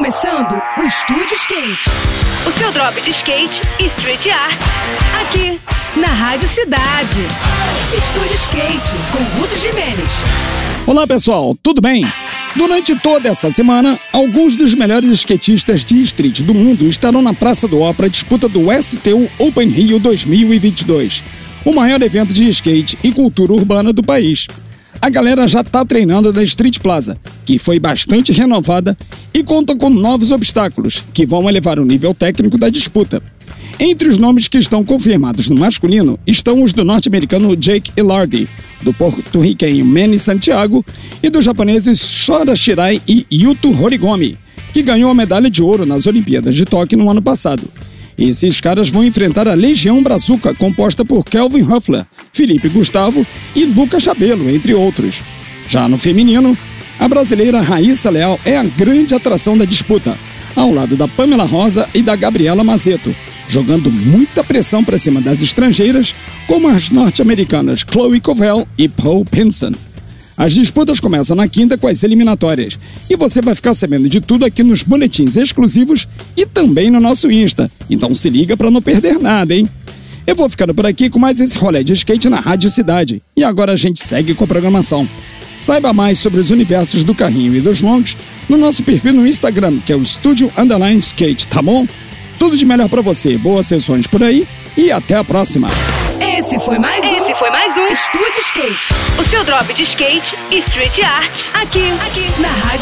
começando o Estúdio Skate. O seu drop de skate e street art. Aqui, na Rádio Cidade. Estúdio Skate, com Ruth Jimenez. Olá pessoal, tudo bem? Durante toda essa semana, alguns dos melhores skatistas de street do mundo estarão na Praça do Ó para a disputa do STU Open Rio 2022, o maior evento de skate e cultura urbana do país a galera já tá treinando na Street Plaza, que foi bastante renovada e conta com novos obstáculos que vão elevar o nível técnico da disputa. Entre os nomes que estão confirmados no masculino estão os do norte-americano Jake Elardi, do porto-riquenho Manny Santiago e dos japoneses Shora Shirai e Yuto Horigomi, que ganhou a medalha de ouro nas Olimpíadas de Tóquio no ano passado. Esses caras vão enfrentar a Legião Brazuca, composta por Kelvin Huffler, Felipe Gustavo e Lucas Chabelo, entre outros. Já no feminino, a brasileira Raíssa Leal é a grande atração da disputa, ao lado da Pamela Rosa e da Gabriela Mazeto, jogando muita pressão para cima das estrangeiras, como as norte-americanas Chloe Covell e Paul Pinson. As disputas começam na quinta com as eliminatórias. E você vai ficar sabendo de tudo aqui nos boletins exclusivos e também no nosso Insta. Então se liga para não perder nada, hein? Eu vou ficando por aqui com mais esse rolê de skate na Rádio Cidade. E agora a gente segue com a programação. Saiba mais sobre os universos do carrinho e dos longs no nosso perfil no Instagram, que é o Estúdio Underline Skate, tá bom? Tudo de melhor para você, boas sessões por aí e até a próxima! Esse foi mais um. Esse foi mais um Estúdio Skate. O seu drop de skate e street art. Aqui, aqui na Rádio.